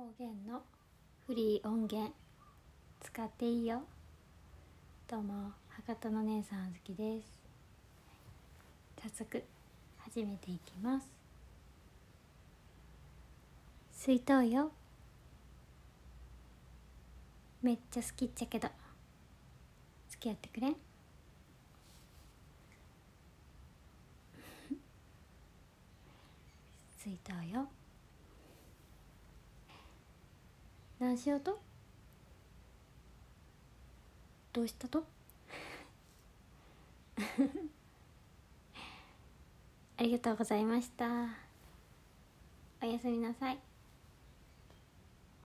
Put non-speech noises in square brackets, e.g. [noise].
方言のフリー音源使っていいよ。どうも博多の姉さんあずきです。早速始めていきます。水筒よ。めっちゃ好きっちゃけど。付き合ってくれ。ん [laughs] 水筒よ。何しようと？どうしたと？[laughs] ありがとうございました。おやすみなさい。